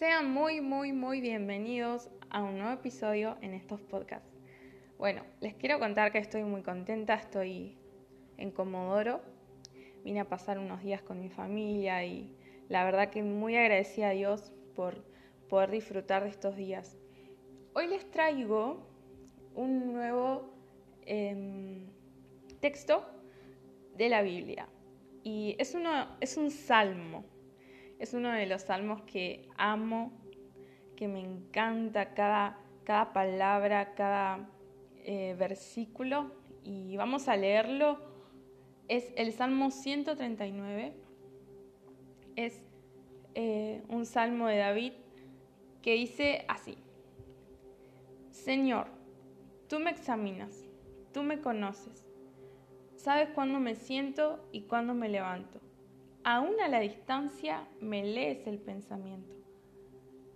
Sean muy, muy, muy bienvenidos a un nuevo episodio en estos podcasts. Bueno, les quiero contar que estoy muy contenta, estoy en Comodoro. Vine a pasar unos días con mi familia y la verdad que muy agradecida a Dios por poder disfrutar de estos días. Hoy les traigo un nuevo em, texto de la Biblia y es, uno, es un salmo es uno de los salmos que amo, que me encanta cada, cada palabra, cada eh, versículo. Y vamos a leerlo. Es el Salmo 139. Es eh, un salmo de David que dice así. Señor, tú me examinas, tú me conoces, sabes cuándo me siento y cuándo me levanto. Aún a la distancia me lees el pensamiento.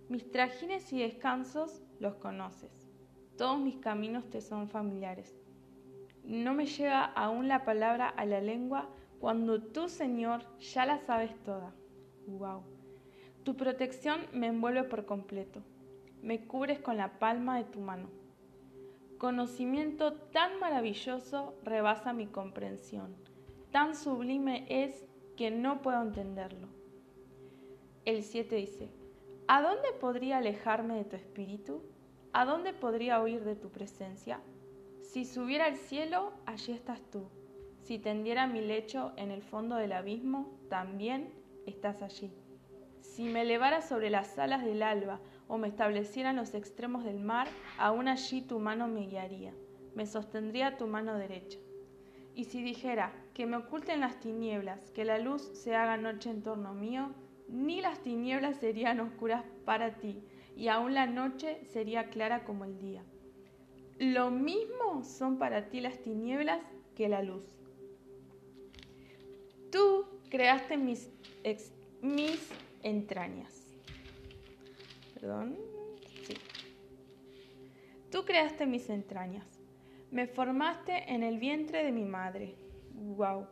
Mis trajines y descansos los conoces. Todos mis caminos te son familiares. No me llega aún la palabra a la lengua cuando tú, Señor, ya la sabes toda. Wow. Tu protección me envuelve por completo. Me cubres con la palma de tu mano. Conocimiento tan maravilloso rebasa mi comprensión. Tan sublime es que no puedo entenderlo. El 7 dice, ¿a dónde podría alejarme de tu espíritu? ¿A dónde podría huir de tu presencia? Si subiera al cielo, allí estás tú. Si tendiera mi lecho en el fondo del abismo, también estás allí. Si me elevara sobre las alas del alba o me estableciera en los extremos del mar, aún allí tu mano me guiaría, me sostendría tu mano derecha. Y si dijera que me oculten las tinieblas, que la luz se haga noche en torno mío, ni las tinieblas serían oscuras para ti, y aún la noche sería clara como el día. Lo mismo son para ti las tinieblas que la luz. Tú creaste mis, mis entrañas. Perdón. Sí. Tú creaste mis entrañas. Me formaste en el vientre de mi madre. ¡Wow!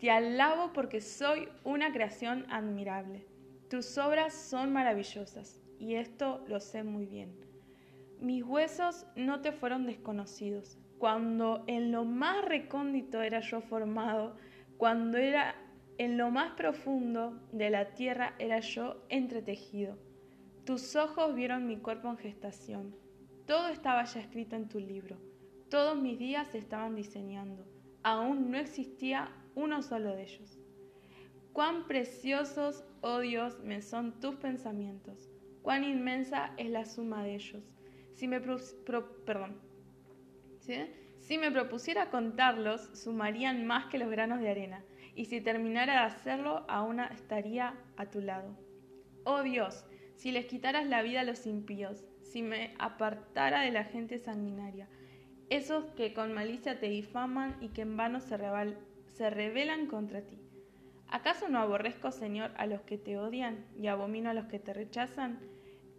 Te alabo porque soy una creación admirable. Tus obras son maravillosas y esto lo sé muy bien. Mis huesos no te fueron desconocidos. Cuando en lo más recóndito era yo formado, cuando era en lo más profundo de la tierra era yo entretejido. Tus ojos vieron mi cuerpo en gestación. Todo estaba ya escrito en tu libro. Todos mis días se estaban diseñando. Aún no existía uno solo de ellos. Cuán preciosos, oh Dios, me son tus pensamientos. Cuán inmensa es la suma de ellos. Si me, perdón. si me propusiera contarlos, sumarían más que los granos de arena. Y si terminara de hacerlo, aún estaría a tu lado. Oh Dios, si les quitaras la vida a los impíos, si me apartara de la gente sanguinaria, esos que con malicia te difaman y que en vano se, rebelan contra ti. ¿Acaso no aborrezco, Señor, a los que te odian y abomino a los que te rechazan?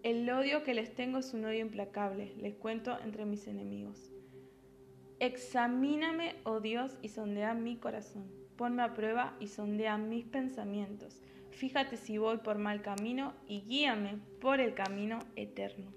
El odio que les tengo es un odio implacable, les cuento entre mis enemigos. Examíname, oh Dios, y sondea mi corazón. Ponme a prueba y sondea mis pensamientos. Fíjate si voy por mal camino y guíame por el camino eterno.